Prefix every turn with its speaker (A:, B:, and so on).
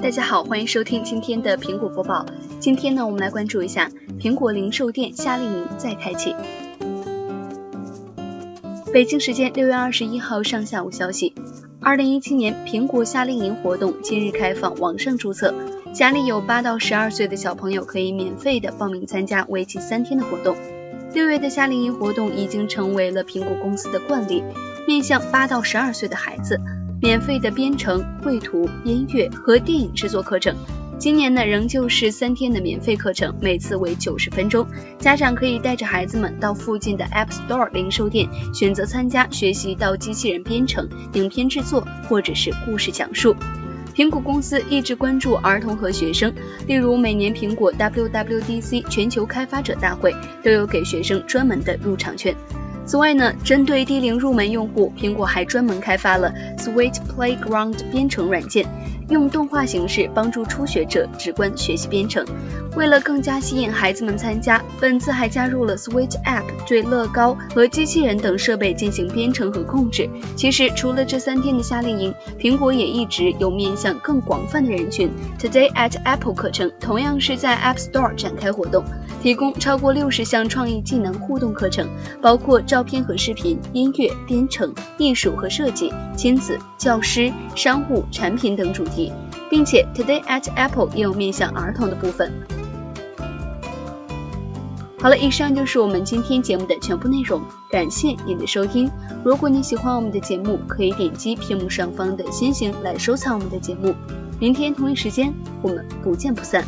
A: 大家好，欢迎收听今天的苹果播报。今天呢，我们来关注一下苹果零售店夏令营再开启。北京时间六月二十一号上下午消息，二零一七年苹果夏令营活动今日开放网上注册，家里有八到十二岁的小朋友可以免费的报名参加为期三天的活动。六月的夏令营活动已经成为了苹果公司的惯例，面向八到十二岁的孩子。免费的编程、绘图、音乐和电影制作课程，今年呢仍旧是三天的免费课程，每次为九十分钟。家长可以带着孩子们到附近的 App Store 零售店，选择参加学习到机器人编程、影片制作或者是故事讲述。苹果公司一直关注儿童和学生，例如每年苹果 WWDC 全球开发者大会都有给学生专门的入场券。此外呢，针对低龄入门用户，苹果还专门开发了 Sweet Playground 编程软件。用动画形式帮助初学者直观学习编程。为了更加吸引孩子们参加，本次还加入了 Switch App，对乐高和机器人等设备进行编程和控制。其实，除了这三天的夏令营，苹果也一直有面向更广泛的人群 Today at Apple 课程，同样是在 App Store 展开活动，提供超过六十项创意技能互动课程，包括照片和视频、音乐、编程、艺术和设计、亲子、教师、商务、产品等主题。并且 Today at Apple 也有面向儿童的部分。好了，以上就是我们今天节目的全部内容，感谢您的收听。如果你喜欢我们的节目，可以点击屏幕上方的星星来收藏我们的节目。明天同一时间，我们不见不散。